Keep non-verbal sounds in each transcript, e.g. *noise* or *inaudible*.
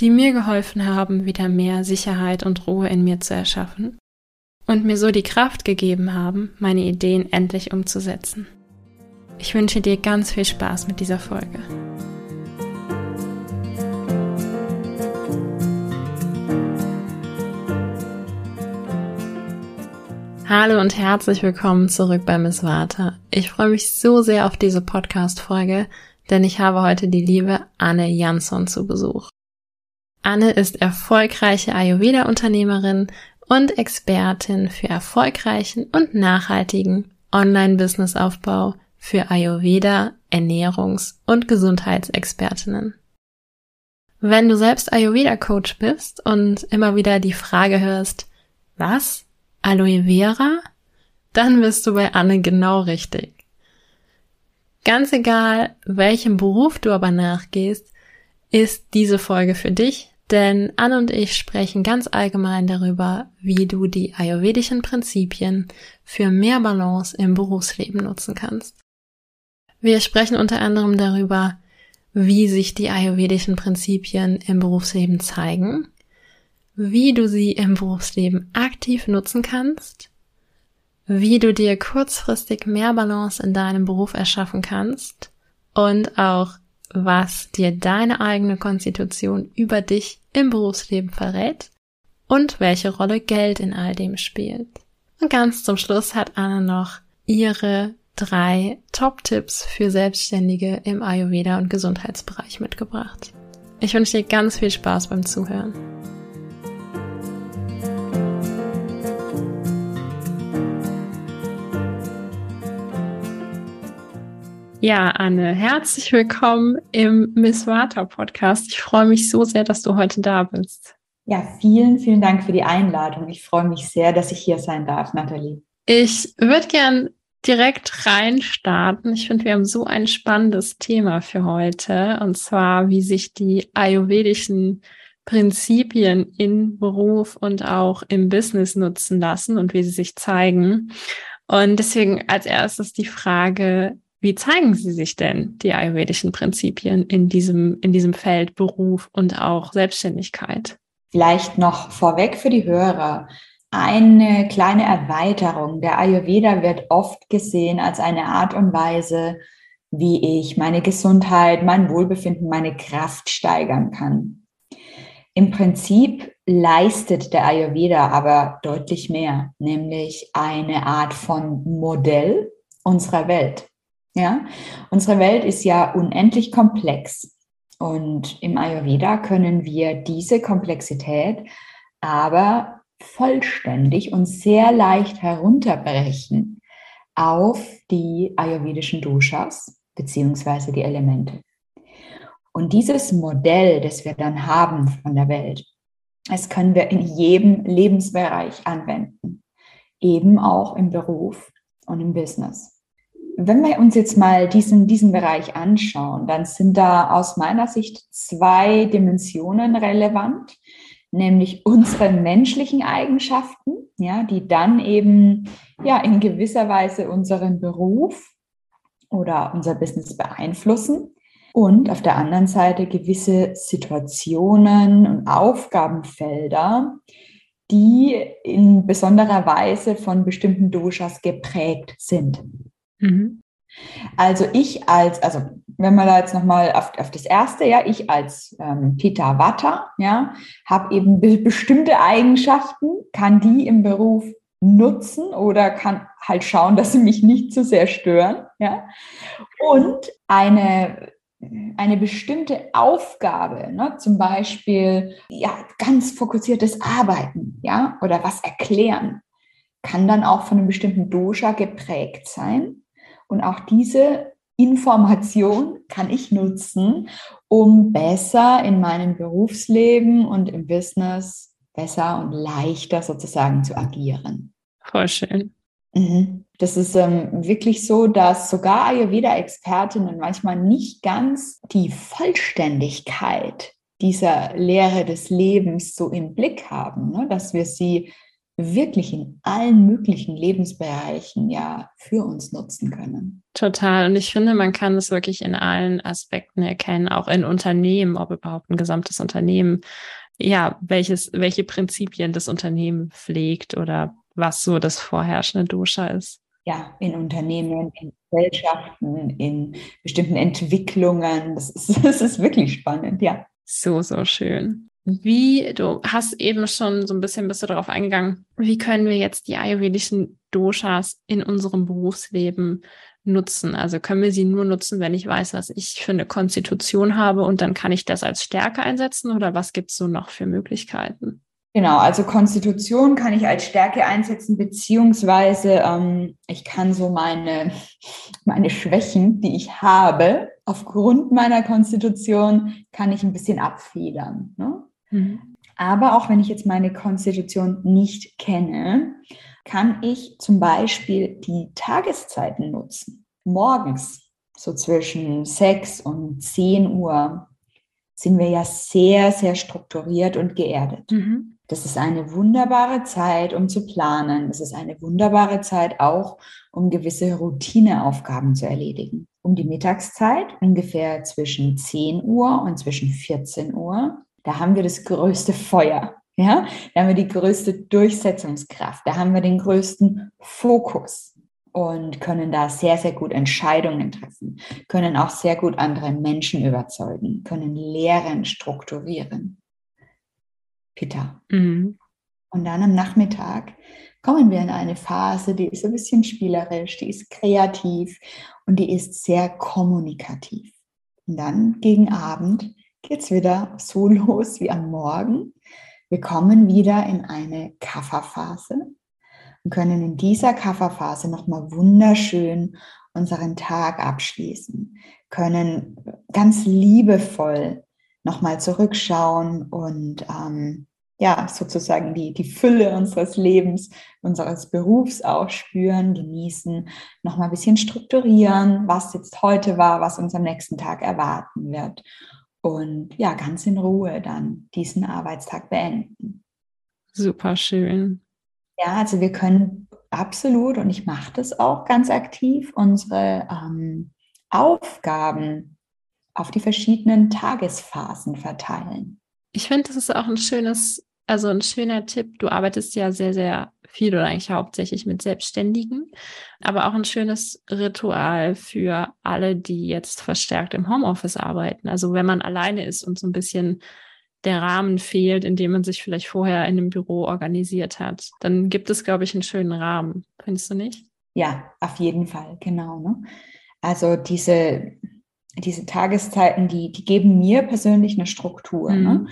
die mir geholfen haben, wieder mehr Sicherheit und Ruhe in mir zu erschaffen und mir so die Kraft gegeben haben, meine Ideen endlich umzusetzen. Ich wünsche dir ganz viel Spaß mit dieser Folge. Hallo und herzlich willkommen zurück bei Miss Vata. Ich freue mich so sehr auf diese Podcast-Folge, denn ich habe heute die liebe Anne Jansson zu Besuch. Anne ist erfolgreiche Ayurveda-Unternehmerin und Expertin für erfolgreichen und nachhaltigen Online-Business-Aufbau für Ayurveda, Ernährungs- und Gesundheitsexpertinnen. Wenn du selbst Ayurveda-Coach bist und immer wieder die Frage hörst, was? Aloe Vera? Dann bist du bei Anne genau richtig. Ganz egal, welchem Beruf du aber nachgehst, ist diese Folge für dich, denn Anne und ich sprechen ganz allgemein darüber, wie du die ayurvedischen Prinzipien für mehr Balance im Berufsleben nutzen kannst. Wir sprechen unter anderem darüber, wie sich die ayurvedischen Prinzipien im Berufsleben zeigen, wie du sie im Berufsleben aktiv nutzen kannst, wie du dir kurzfristig mehr Balance in deinem Beruf erschaffen kannst und auch was dir deine eigene Konstitution über dich im Berufsleben verrät und welche Rolle Geld in all dem spielt. Und ganz zum Schluss hat Anne noch ihre drei Top-Tipps für Selbstständige im Ayurveda und Gesundheitsbereich mitgebracht. Ich wünsche dir ganz viel Spaß beim Zuhören. Ja, Anne, herzlich willkommen im Miss Vata Podcast. Ich freue mich so sehr, dass du heute da bist. Ja, vielen, vielen Dank für die Einladung. Ich freue mich sehr, dass ich hier sein darf, Nathalie. Ich würde gern direkt reinstarten. Ich finde, wir haben so ein spannendes Thema für heute, und zwar, wie sich die ayurvedischen Prinzipien in Beruf und auch im Business nutzen lassen und wie sie sich zeigen. Und deswegen als erstes die Frage, wie zeigen sie sich denn, die ayurvedischen Prinzipien in diesem, in diesem Feld Beruf und auch Selbstständigkeit? Vielleicht noch vorweg für die Hörer. Eine kleine Erweiterung. Der Ayurveda wird oft gesehen als eine Art und Weise, wie ich meine Gesundheit, mein Wohlbefinden, meine Kraft steigern kann. Im Prinzip leistet der Ayurveda aber deutlich mehr, nämlich eine Art von Modell unserer Welt. Ja, unsere Welt ist ja unendlich komplex. Und im Ayurveda können wir diese Komplexität aber vollständig und sehr leicht herunterbrechen auf die ayurvedischen Doshas beziehungsweise die Elemente. Und dieses Modell, das wir dann haben von der Welt, das können wir in jedem Lebensbereich anwenden, eben auch im Beruf und im Business. Wenn wir uns jetzt mal diesen, diesen Bereich anschauen, dann sind da aus meiner Sicht zwei Dimensionen relevant, nämlich unsere menschlichen Eigenschaften, ja, die dann eben ja in gewisser Weise unseren Beruf oder unser Business beeinflussen und auf der anderen Seite gewisse Situationen und Aufgabenfelder, die in besonderer Weise von bestimmten Doshas geprägt sind. Mhm. Also ich als, also wenn man da jetzt nochmal auf, auf das erste, ja, ich als ähm, Peter Watter, ja, habe eben be bestimmte Eigenschaften, kann die im Beruf nutzen oder kann halt schauen, dass sie mich nicht zu sehr stören, ja. Und eine eine bestimmte Aufgabe, ne, zum Beispiel ja, ganz fokussiertes Arbeiten, ja, oder was erklären, kann dann auch von einem bestimmten Dosha geprägt sein. Und auch diese Information kann ich nutzen, um besser in meinem Berufsleben und im Business besser und leichter sozusagen zu agieren. Voll schön. Mhm. Das ist ähm, wirklich so, dass sogar Ayurveda-Expertinnen manchmal nicht ganz die Vollständigkeit dieser Lehre des Lebens so im Blick haben, ne? dass wir sie wirklich in allen möglichen Lebensbereichen ja für uns nutzen können. Total. Und ich finde, man kann es wirklich in allen Aspekten erkennen, auch in Unternehmen, ob überhaupt ein gesamtes Unternehmen, ja, welches, welche Prinzipien das Unternehmen pflegt oder was so das vorherrschende Dosha ist. Ja, in Unternehmen, in Gesellschaften, in bestimmten Entwicklungen. Das ist, *laughs* das ist wirklich spannend, ja. So, so schön. Wie, du hast eben schon so ein bisschen bist du darauf eingegangen, wie können wir jetzt die ayurvedischen Doshas in unserem Berufsleben nutzen? Also können wir sie nur nutzen, wenn ich weiß, was ich für eine Konstitution habe und dann kann ich das als Stärke einsetzen oder was gibt es so noch für Möglichkeiten? Genau, also Konstitution kann ich als Stärke einsetzen, beziehungsweise ähm, ich kann so meine, *laughs* meine Schwächen, die ich habe, aufgrund meiner Konstitution, kann ich ein bisschen abfedern. Ne? Mhm. Aber auch wenn ich jetzt meine Konstitution nicht kenne, kann ich zum Beispiel die Tageszeiten nutzen. Morgens, so zwischen 6 und 10 Uhr, sind wir ja sehr, sehr strukturiert und geerdet. Mhm. Das ist eine wunderbare Zeit, um zu planen. Das ist eine wunderbare Zeit auch, um gewisse Routineaufgaben zu erledigen. Um die Mittagszeit, ungefähr zwischen 10 Uhr und zwischen 14 Uhr, da haben wir das größte Feuer. Ja, da haben wir die größte Durchsetzungskraft, da haben wir den größten Fokus und können da sehr, sehr gut Entscheidungen treffen, können auch sehr gut andere Menschen überzeugen, können Lehren strukturieren. Pitta. Mhm. Und dann am Nachmittag kommen wir in eine Phase, die ist ein bisschen spielerisch, die ist kreativ und die ist sehr kommunikativ. Und dann gegen Abend geht es wieder so *laughs* los wie am Morgen. Wir kommen wieder in eine Kafferphase und können in dieser Kafferphase nochmal wunderschön unseren Tag abschließen, können ganz liebevoll nochmal zurückschauen und ähm, ja, sozusagen die, die Fülle unseres Lebens, unseres Berufs auch spüren, genießen, nochmal ein bisschen strukturieren, was jetzt heute war, was uns am nächsten Tag erwarten wird und ja, ganz in Ruhe dann diesen Arbeitstag beenden. Super schön. Ja, also wir können absolut, und ich mache das auch ganz aktiv, unsere ähm, Aufgaben auf die verschiedenen Tagesphasen verteilen. Ich finde, das ist auch ein schönes, also ein schöner Tipp. Du arbeitest ja sehr, sehr viel oder eigentlich hauptsächlich mit Selbstständigen, aber auch ein schönes Ritual für alle, die jetzt verstärkt im Homeoffice arbeiten. Also wenn man alleine ist und so ein bisschen der Rahmen fehlt, in dem man sich vielleicht vorher in einem Büro organisiert hat, dann gibt es, glaube ich, einen schönen Rahmen. Findest du nicht? Ja, auf jeden Fall, genau. Ne? Also diese, diese Tageszeiten, die, die geben mir persönlich eine Struktur. Ne? Mhm. Ne?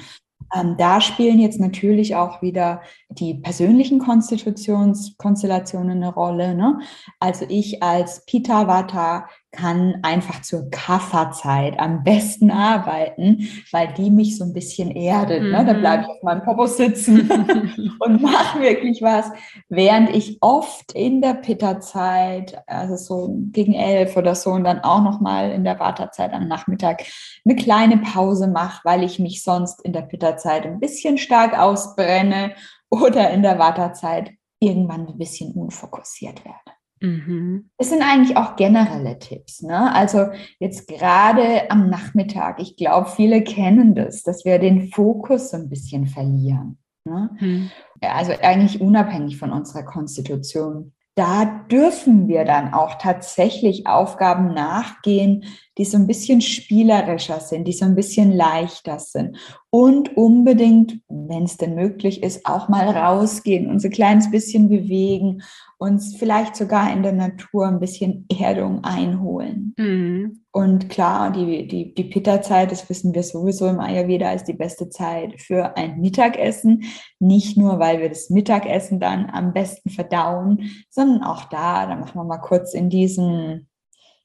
Ähm, da spielen jetzt natürlich auch wieder die persönlichen Konstitutionskonstellationen eine Rolle. Ne? Also ich als Pita-Vata kann einfach zur Kafferzeit am besten arbeiten, weil die mich so ein bisschen erdet. Mhm. Ne? Da bleibe ich auf meinem Popo sitzen *laughs* und mache wirklich was, während ich oft in der Pitta-Zeit, also so gegen elf oder so und dann auch nochmal in der Vata-Zeit am Nachmittag eine kleine Pause mache, weil ich mich sonst in der Pitta-Zeit ein bisschen stark ausbrenne oder in der Vata-Zeit irgendwann ein bisschen unfokussiert werde. Mhm. Es sind eigentlich auch generelle Tipps. Ne? Also jetzt gerade am Nachmittag, ich glaube, viele kennen das, dass wir den Fokus so ein bisschen verlieren. Ne? Mhm. Also eigentlich unabhängig von unserer Konstitution. Da dürfen wir dann auch tatsächlich Aufgaben nachgehen, die so ein bisschen spielerischer sind, die so ein bisschen leichter sind. Und unbedingt, wenn es denn möglich ist, auch mal rausgehen, uns ein kleines bisschen bewegen uns vielleicht sogar in der Natur ein bisschen Erdung einholen. Mhm. Und klar, die, die, die Pitta-Zeit, das wissen wir sowieso im Ayurveda, ist die beste Zeit für ein Mittagessen. Nicht nur, weil wir das Mittagessen dann am besten verdauen, sondern auch da, da machen wir mal kurz in diesen,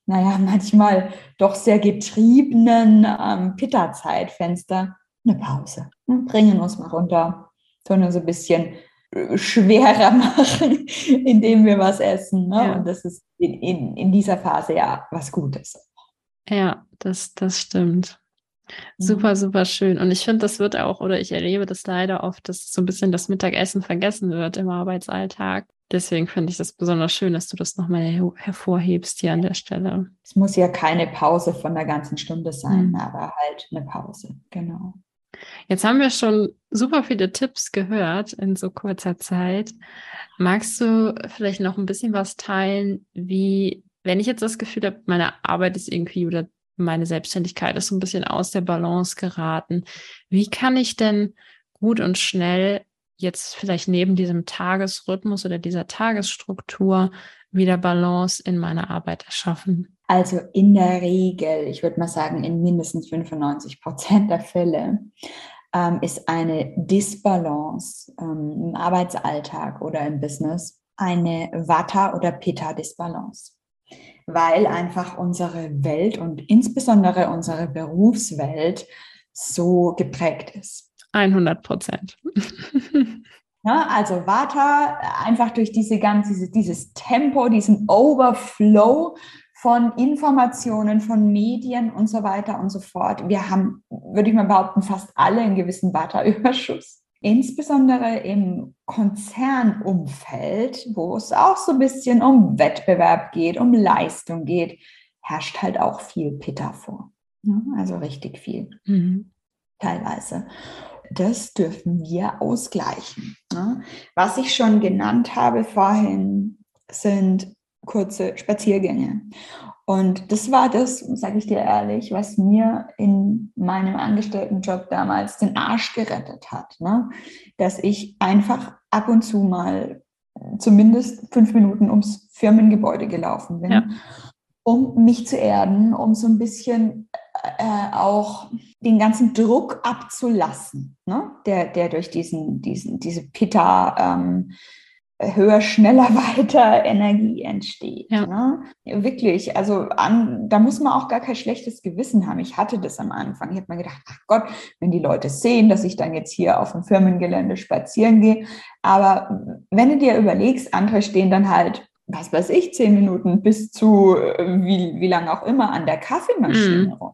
naja, *laughs* manchmal doch sehr getriebenen ähm, Pitta-Zeitfenster eine Pause. Und bringen uns mal runter sondern so ein bisschen schwerer *laughs* machen, indem wir was essen. Ne? Ja. Und das ist in, in, in dieser Phase ja was Gutes. Ja, das, das stimmt. Super, super schön. Und ich finde, das wird auch, oder ich erlebe das leider oft, dass so ein bisschen das Mittagessen vergessen wird im Arbeitsalltag. Deswegen finde ich das besonders schön, dass du das nochmal her hervorhebst hier an der Stelle. Es muss ja keine Pause von der ganzen Stunde sein, mhm. aber halt eine Pause, genau. Jetzt haben wir schon super viele Tipps gehört in so kurzer Zeit. Magst du vielleicht noch ein bisschen was teilen, wie, wenn ich jetzt das Gefühl habe, meine Arbeit ist irgendwie oder meine Selbstständigkeit ist so ein bisschen aus der Balance geraten. Wie kann ich denn gut und schnell jetzt vielleicht neben diesem Tagesrhythmus oder dieser Tagesstruktur wieder Balance in meiner Arbeit erschaffen? Also in der Regel, ich würde mal sagen, in mindestens 95 Prozent der Fälle ähm, ist eine Disbalance ähm, im Arbeitsalltag oder im Business eine Vata- oder Pitta-Disbalance weil einfach unsere Welt und insbesondere unsere Berufswelt so geprägt ist. 100 Prozent. *laughs* Ja, also Vata, einfach durch diese ganze, dieses, Tempo, diesen Overflow von Informationen, von Medien und so weiter und so fort. Wir haben, würde ich mal behaupten, fast alle einen gewissen Vata-Überschuss. Insbesondere im Konzernumfeld, wo es auch so ein bisschen um Wettbewerb geht, um Leistung geht, herrscht halt auch viel Pitta vor. Also richtig viel, mhm. teilweise. Das dürfen wir ausgleichen. Was ich schon genannt habe vorhin, sind kurze Spaziergänge. Und das war das, sage ich dir ehrlich, was mir in meinem Angestelltenjob damals den Arsch gerettet hat. Ne? Dass ich einfach ab und zu mal zumindest fünf Minuten ums Firmengebäude gelaufen bin, ja. um mich zu erden, um so ein bisschen äh, auch den ganzen Druck abzulassen, ne? der, der durch diesen, diesen, diese Pitta ähm, höher, schneller, *laughs* weiter Energie entsteht. Ja. Ne? Wirklich, also an, da muss man auch gar kein schlechtes Gewissen haben. Ich hatte das am Anfang. Ich habe mir gedacht, ach Gott, wenn die Leute sehen, dass ich dann jetzt hier auf dem Firmengelände spazieren gehe. Aber wenn du dir überlegst, andere stehen dann halt, was weiß ich, zehn Minuten bis zu äh, wie, wie lange auch immer an der Kaffeemaschine mhm. rum.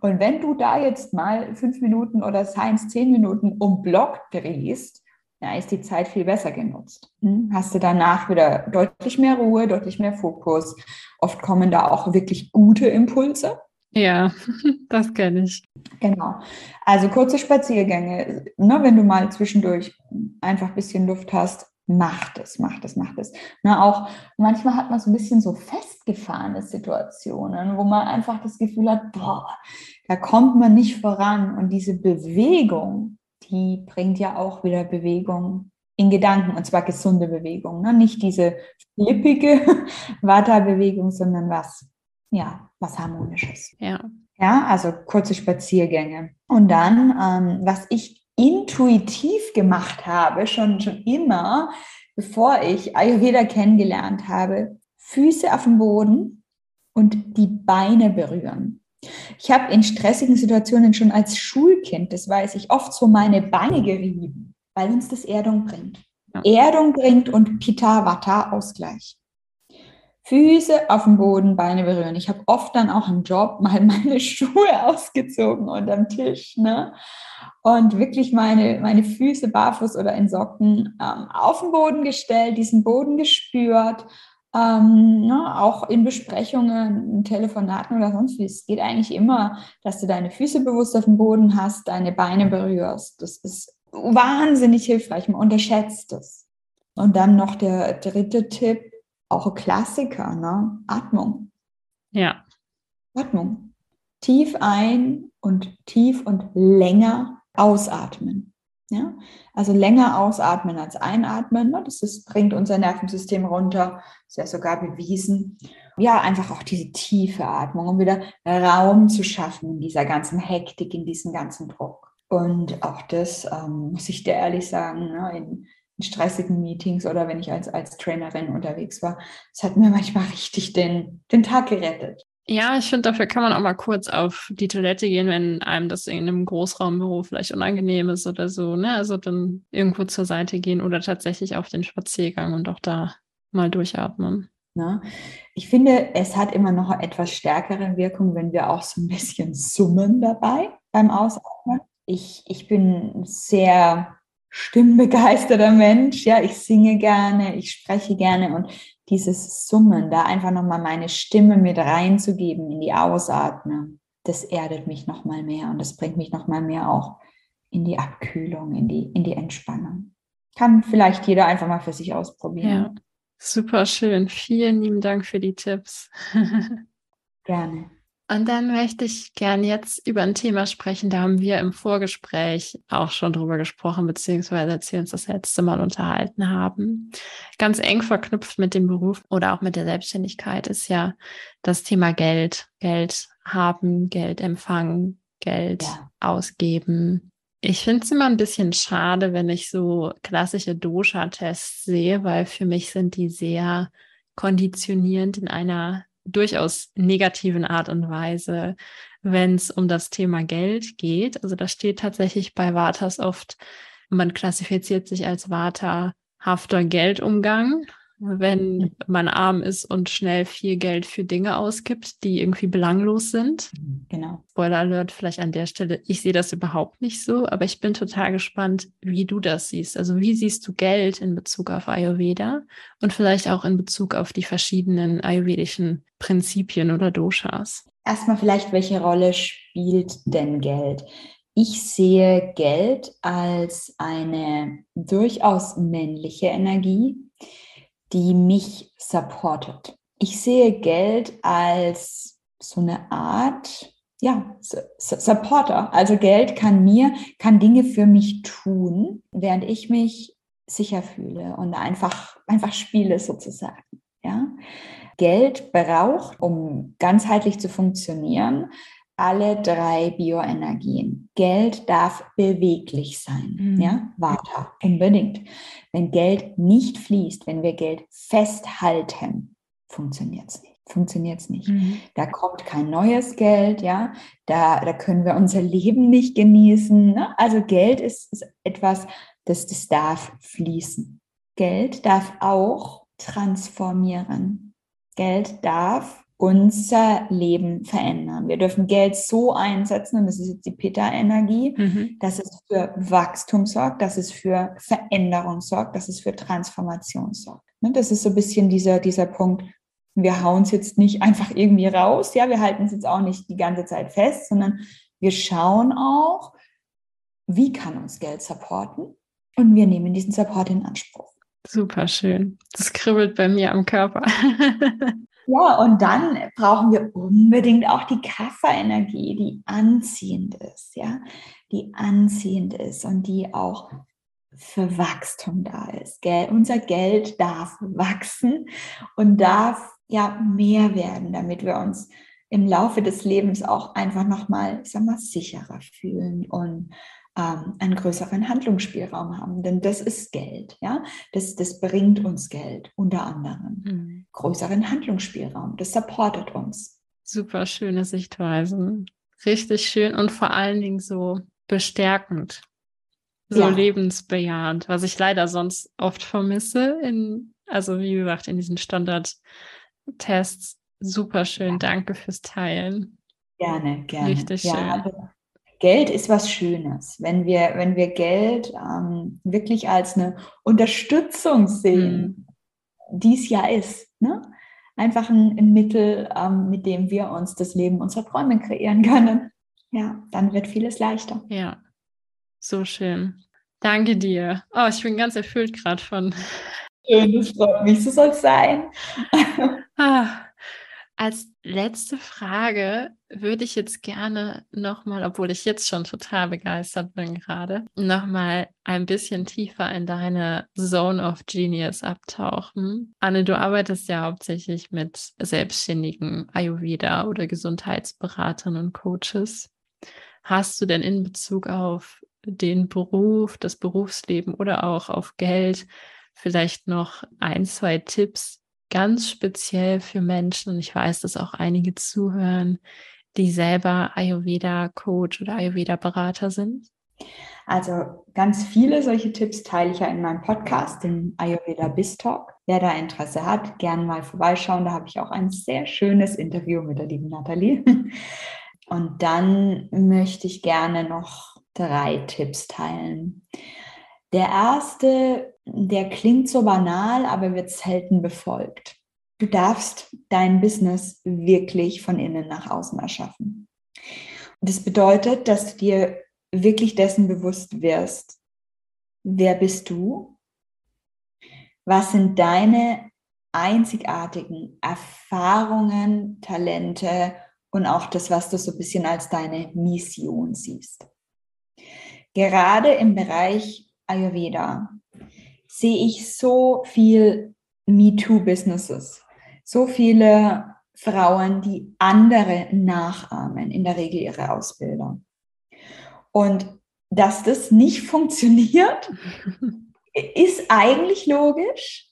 Und wenn du da jetzt mal fünf Minuten oder seien zehn Minuten um Block drehst, ja, ist die Zeit viel besser genutzt. Hm? Hast du danach wieder deutlich mehr Ruhe, deutlich mehr Fokus. Oft kommen da auch wirklich gute Impulse. Ja, *laughs* das kenne ich. Genau. Also kurze Spaziergänge, ne, wenn du mal zwischendurch einfach ein bisschen Luft hast, mach das, mach das, mach das. Ne, auch manchmal hat man so ein bisschen so festgefahrene Situationen, wo man einfach das Gefühl hat, boah, da kommt man nicht voran. Und diese Bewegung, die bringt ja auch wieder Bewegung in Gedanken und zwar gesunde Bewegung, ne? nicht diese flippige *laughs* Vata-Bewegung, sondern was, ja, was harmonisches. Ja. Ja, also kurze Spaziergänge. Und dann, ähm, was ich intuitiv gemacht habe, schon, schon immer, bevor ich Ayurveda kennengelernt habe, Füße auf dem Boden und die Beine berühren. Ich habe in stressigen Situationen schon als Schulkind, das weiß ich, oft so meine Beine gerieben, weil uns das Erdung bringt. Erdung bringt und Pitta-Vata-Ausgleich. Füße auf dem Boden, Beine berühren. Ich habe oft dann auch im Job mal *laughs* meine Schuhe ausgezogen unterm Tisch. Ne? Und wirklich meine, meine Füße barfuß oder in Socken ähm, auf den Boden gestellt, diesen Boden gespürt ähm, ne, auch in Besprechungen, in Telefonaten oder sonst wie. Es geht eigentlich immer, dass du deine Füße bewusst auf dem Boden hast, deine Beine berührst. Das ist wahnsinnig hilfreich. Man unterschätzt es. Und dann noch der dritte Tipp, auch ein Klassiker, ne? Atmung. Ja. Atmung. Tief ein und tief und länger ausatmen. Ja? Also länger ausatmen als einatmen. Ne? Das ist, bringt unser Nervensystem runter. Ist ja sogar bewiesen. Ja, einfach auch diese tiefe Atmung, um wieder Raum zu schaffen in dieser ganzen Hektik, in diesem ganzen Druck. Und auch das ähm, muss ich dir ehrlich sagen, ne? in, in stressigen Meetings oder wenn ich als, als Trainerin unterwegs war, es hat mir manchmal richtig den, den Tag gerettet. Ja, ich finde, dafür kann man auch mal kurz auf die Toilette gehen, wenn einem das in einem Großraumbüro vielleicht unangenehm ist oder so. Ne? Also dann irgendwo zur Seite gehen oder tatsächlich auf den Spaziergang und auch da mal durchatmen. Ne? Ich finde, es hat immer noch etwas stärkere Wirkung, wenn wir auch so ein bisschen summen dabei beim Ausatmen. Ich, ich bin sehr stimmbegeisterter Mensch, ja, ich singe gerne, ich spreche gerne und dieses Summen, da einfach nochmal meine Stimme mit reinzugeben in die Ausatmung, das erdet mich nochmal mehr und das bringt mich nochmal mehr auch in die Abkühlung, in die, in die Entspannung. Kann vielleicht jeder einfach mal für sich ausprobieren. Ja. Super schön. Vielen lieben Dank für die Tipps. *laughs* Gerne. Und dann möchte ich gerne jetzt über ein Thema sprechen. Da haben wir im Vorgespräch auch schon drüber gesprochen, beziehungsweise als wir uns das letzte Mal unterhalten haben. Ganz eng verknüpft mit dem Beruf oder auch mit der Selbstständigkeit ist ja das Thema Geld. Geld haben, Geld empfangen, Geld ja. ausgeben. Ich finde es immer ein bisschen schade, wenn ich so klassische Dosha-Tests sehe, weil für mich sind die sehr konditionierend in einer durchaus negativen Art und Weise, wenn es um das Thema Geld geht. Also da steht tatsächlich bei Vatas oft, man klassifiziert sich als Vata hafter Geldumgang wenn man arm ist und schnell viel Geld für Dinge ausgibt, die irgendwie belanglos sind. Genau. Spoiler Alert vielleicht an der Stelle. Ich sehe das überhaupt nicht so, aber ich bin total gespannt, wie du das siehst. Also wie siehst du Geld in Bezug auf Ayurveda und vielleicht auch in Bezug auf die verschiedenen ayurvedischen Prinzipien oder Doshas? Erstmal vielleicht, welche Rolle spielt denn Geld? Ich sehe Geld als eine durchaus männliche Energie, die mich supportet. Ich sehe Geld als so eine Art, ja, Supporter. Also Geld kann mir, kann Dinge für mich tun, während ich mich sicher fühle und einfach, einfach spiele sozusagen. Ja. Geld braucht, um ganzheitlich zu funktionieren, alle drei Bioenergien. Geld darf beweglich sein. Mhm. Ja, Vata, unbedingt. Wenn Geld nicht fließt, wenn wir Geld festhalten, funktioniert es nicht. Funktioniert es nicht. Mhm. Da kommt kein neues Geld, ja. Da, da können wir unser Leben nicht genießen. Ne? Also Geld ist, ist etwas, das, das darf fließen. Geld darf auch transformieren. Geld darf unser Leben verändern. Wir dürfen Geld so einsetzen, und das ist jetzt die Pitta-Energie, mhm. dass es für Wachstum sorgt, dass es für Veränderung sorgt, dass es für Transformation sorgt. Ne, das ist so ein bisschen dieser, dieser Punkt, wir hauen es jetzt nicht einfach irgendwie raus, ja, wir halten es jetzt auch nicht die ganze Zeit fest, sondern wir schauen auch, wie kann uns Geld supporten und wir nehmen diesen Support in Anspruch. Super schön. Das kribbelt bei mir am Körper. *laughs* Ja, und dann brauchen wir unbedingt auch die Kafferenergie, die anziehend ist, ja, die anziehend ist und die auch für Wachstum da ist. Geld, unser Geld darf wachsen und darf ja mehr werden, damit wir uns im Laufe des Lebens auch einfach nochmal, ich sag mal, sicherer fühlen und ähm, einen größeren Handlungsspielraum haben. Denn das ist Geld, ja. Das, das bringt uns Geld, unter anderem. Mhm. Größeren Handlungsspielraum. Das supportet uns. Super schöne Sichtweise. Richtig schön und vor allen Dingen so bestärkend. So ja. lebensbejahend, was ich leider sonst oft vermisse in, also wie gesagt, in diesen Standardtests. Super schön. Ja. Danke fürs Teilen. Gerne, gerne. Richtig ja, schön. Also Geld ist was Schönes. Wenn wir, wenn wir Geld ähm, wirklich als eine Unterstützung sehen, mhm. die es ja ist, ne? einfach ein, ein Mittel, ähm, mit dem wir uns das Leben unserer Träume kreieren können, ja, dann wird vieles leichter. Ja, so schön. Danke dir. Oh, ich bin ganz erfüllt gerade von. Schön, das freut mich, so soll es sein. ah. Als letzte Frage würde ich jetzt gerne nochmal, obwohl ich jetzt schon total begeistert bin gerade, nochmal ein bisschen tiefer in deine Zone of Genius abtauchen. Anne, du arbeitest ja hauptsächlich mit selbstständigen Ayurveda oder Gesundheitsberatern und Coaches. Hast du denn in Bezug auf den Beruf, das Berufsleben oder auch auf Geld vielleicht noch ein, zwei Tipps, ganz speziell für Menschen, und ich weiß, dass auch einige zuhören, die selber Ayurveda-Coach oder Ayurveda-Berater sind? Also ganz viele solche Tipps teile ich ja in meinem Podcast, den Ayurveda Biz Talk. Wer da Interesse hat, gerne mal vorbeischauen. Da habe ich auch ein sehr schönes Interview mit der lieben Nathalie. *laughs* Und dann möchte ich gerne noch drei Tipps teilen. Der erste, der klingt so banal, aber wird selten befolgt. Du darfst dein Business wirklich von innen nach außen erschaffen. das bedeutet, dass du dir wirklich dessen bewusst wirst, wer bist du? Was sind deine einzigartigen Erfahrungen, Talente und auch das, was du so ein bisschen als deine Mission siehst? Gerade im Bereich Ayurveda sehe ich so viel MeToo-Businesses, so viele Frauen, die andere nachahmen, in der Regel ihre Ausbilder. Und dass das nicht *laughs* funktioniert, ist eigentlich logisch,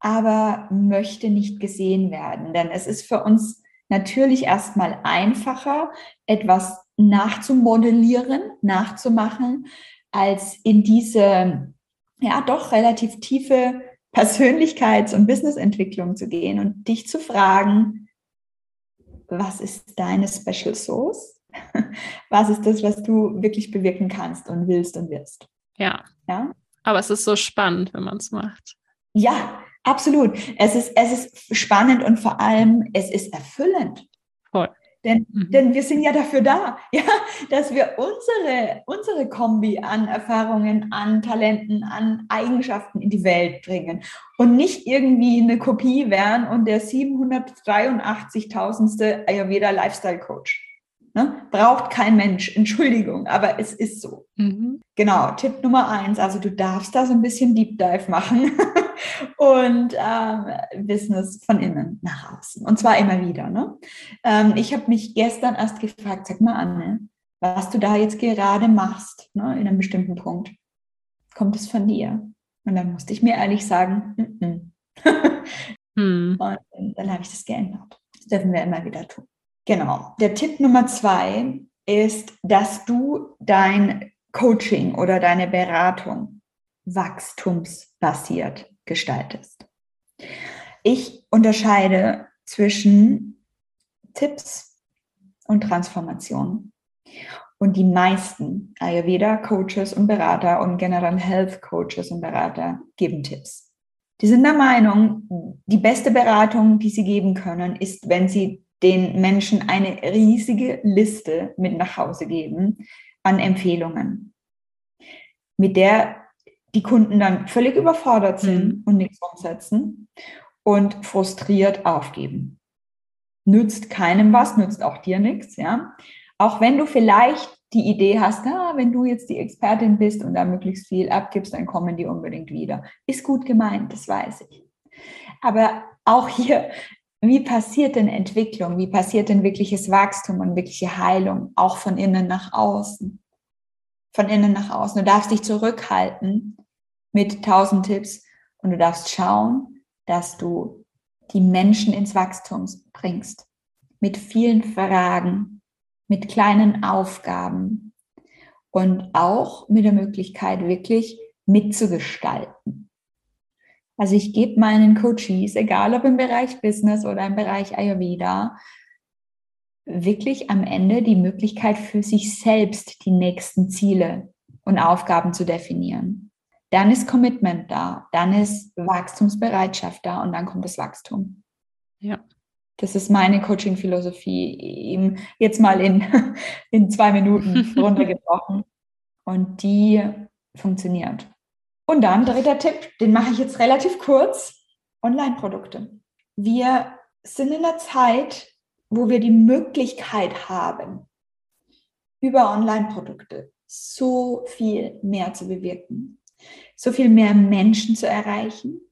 aber möchte nicht gesehen werden. Denn es ist für uns natürlich erstmal einfacher, etwas nachzumodellieren, nachzumachen, als in diese, ja, doch relativ tiefe Persönlichkeits- und Businessentwicklung zu gehen und dich zu fragen, was ist deine Special Sauce? *laughs* was ist das, was du wirklich bewirken kannst und willst und wirst. Ja. ja? Aber es ist so spannend, wenn man es macht. Ja, absolut. Es ist, es ist spannend und vor allem, es ist erfüllend. Denn, mhm. denn wir sind ja dafür da, *laughs* ja, dass wir unsere, unsere Kombi an Erfahrungen, an Talenten, an Eigenschaften in die Welt bringen und nicht irgendwie eine Kopie werden und der 783.000. Ayurveda Lifestyle Coach. Ne? Braucht kein Mensch, *laughs* Entschuldigung, aber es ist so. Mhm. Genau, Tipp Nummer eins, also du darfst da so ein bisschen Deep Dive machen *laughs* und ähm, Business von innen nach außen. Und zwar immer wieder. Ne? Ähm, ich habe mich gestern erst gefragt, sag mal Anne, was du da jetzt gerade machst, ne, in einem bestimmten Punkt, kommt es von dir? Und dann musste ich mir ehrlich sagen, mm -mm. *laughs* hm. und dann habe ich das geändert. Das dürfen wir immer wieder tun. Genau. Der Tipp Nummer zwei ist, dass du dein Coaching oder deine Beratung wachstumsbasiert gestaltest. Ich unterscheide zwischen Tipps und Transformation. Und die meisten Ayurveda-Coaches und Berater und generell Health-Coaches und Berater geben Tipps. Die sind der Meinung, die beste Beratung, die sie geben können, ist, wenn sie den Menschen eine riesige Liste mit nach Hause geben an Empfehlungen, mit der die Kunden dann völlig überfordert sind mhm. und nichts umsetzen und frustriert aufgeben. Nützt keinem was, nützt auch dir nichts, ja. Auch wenn du vielleicht die Idee hast, ah, wenn du jetzt die Expertin bist und da möglichst viel abgibst, dann kommen die unbedingt wieder. Ist gut gemeint, das weiß ich. Aber auch hier wie passiert denn Entwicklung? Wie passiert denn wirkliches Wachstum und wirkliche Heilung? Auch von innen nach außen. Von innen nach außen. Du darfst dich zurückhalten mit tausend Tipps und du darfst schauen, dass du die Menschen ins Wachstum bringst. Mit vielen Fragen, mit kleinen Aufgaben und auch mit der Möglichkeit, wirklich mitzugestalten. Also ich gebe meinen Coaches, egal ob im Bereich Business oder im Bereich Ayurveda, wirklich am Ende die Möglichkeit für sich selbst die nächsten Ziele und Aufgaben zu definieren. Dann ist Commitment da, dann ist Wachstumsbereitschaft da und dann kommt das Wachstum. Ja. Das ist meine Coaching-Philosophie, jetzt mal in, *laughs* in zwei Minuten *laughs* runtergebrochen. Und die funktioniert. Und dann dritter Tipp, den mache ich jetzt relativ kurz, Online-Produkte. Wir sind in einer Zeit, wo wir die Möglichkeit haben, über Online-Produkte so viel mehr zu bewirken, so viel mehr Menschen zu erreichen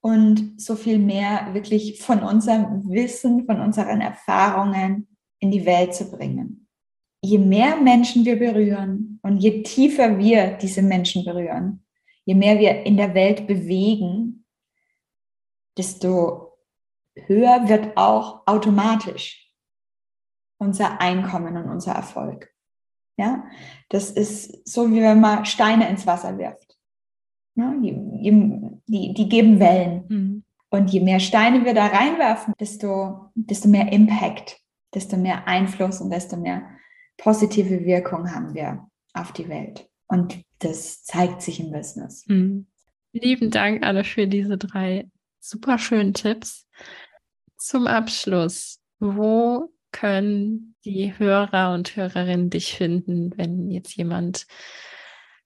und so viel mehr wirklich von unserem Wissen, von unseren Erfahrungen in die Welt zu bringen. Je mehr Menschen wir berühren und je tiefer wir diese Menschen berühren, je mehr wir in der Welt bewegen, desto höher wird auch automatisch unser Einkommen und unser Erfolg. Ja, das ist so, wie wenn man Steine ins Wasser wirft. Ja, die, die, die geben Wellen. Mhm. Und je mehr Steine wir da reinwerfen, desto, desto mehr Impact, desto mehr Einfluss und desto mehr positive Wirkung haben wir auf die Welt. Und das zeigt sich im Business. Mhm. Lieben Dank, alle, für diese drei super schönen Tipps. Zum Abschluss, wo können die Hörer und Hörerinnen dich finden, wenn jetzt jemand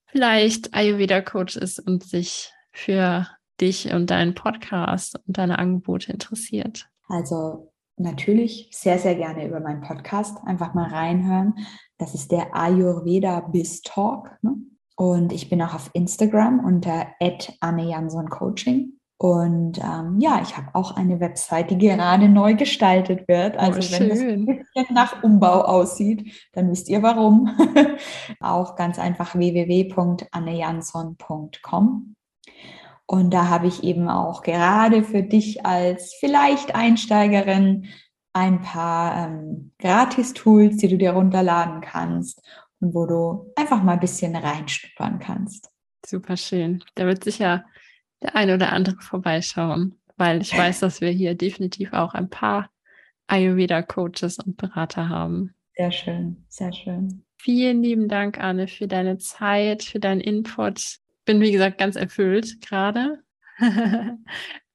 vielleicht Ayurveda-Coach ist und sich für dich und deinen Podcast und deine Angebote interessiert? Also natürlich sehr, sehr gerne über meinen Podcast einfach mal reinhören. Das ist der Ayurveda Biz Talk. Ne? Und ich bin auch auf Instagram unter Coaching. Und ähm, ja, ich habe auch eine Website, die gerade neu gestaltet wird. Oh, also oh, wenn das ein bisschen nach Umbau aussieht, dann wisst ihr warum. *laughs* auch ganz einfach www.annejansson.com. Und da habe ich eben auch gerade für dich als vielleicht Einsteigerin ein paar ähm, Gratis-Tools, die du dir runterladen kannst und wo du einfach mal ein bisschen reinschnuppern kannst. Super schön. Da wird sicher der eine oder andere vorbeischauen, weil ich weiß, dass wir hier definitiv auch ein paar Ayurveda-Coaches und Berater haben. Sehr schön, sehr schön. Vielen lieben Dank, Anne, für deine Zeit, für deinen Input. Bin, wie gesagt, ganz erfüllt gerade. *laughs*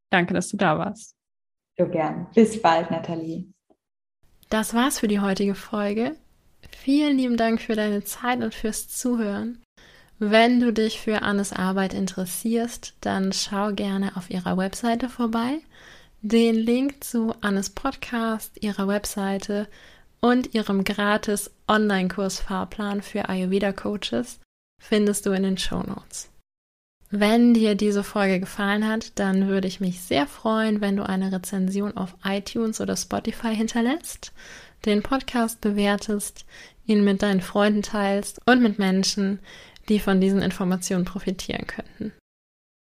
Danke, dass du da warst. So gern. Bis bald, Nathalie. Das war's für die heutige Folge. Vielen lieben Dank für deine Zeit und fürs Zuhören. Wenn du dich für Annes Arbeit interessierst, dann schau gerne auf ihrer Webseite vorbei. Den Link zu Annes Podcast, ihrer Webseite und ihrem gratis Online-Kurs Fahrplan für Ayurveda Coaches findest du in den Show Notes. Wenn dir diese Folge gefallen hat, dann würde ich mich sehr freuen, wenn du eine Rezension auf iTunes oder Spotify hinterlässt, den Podcast bewertest, ihn mit deinen Freunden teilst und mit Menschen, die von diesen Informationen profitieren könnten.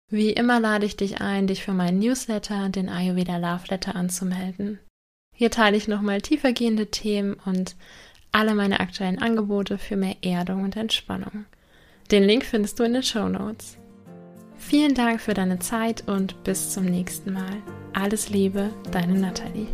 Wie immer lade ich dich ein, dich für meinen Newsletter, den Ayurveda Love Letter, anzumelden. Hier teile ich nochmal tiefergehende Themen und alle meine aktuellen Angebote für mehr Erdung und Entspannung. Den Link findest du in den Show Notes. Vielen Dank für deine Zeit und bis zum nächsten Mal. Alles Liebe, deine Nathalie.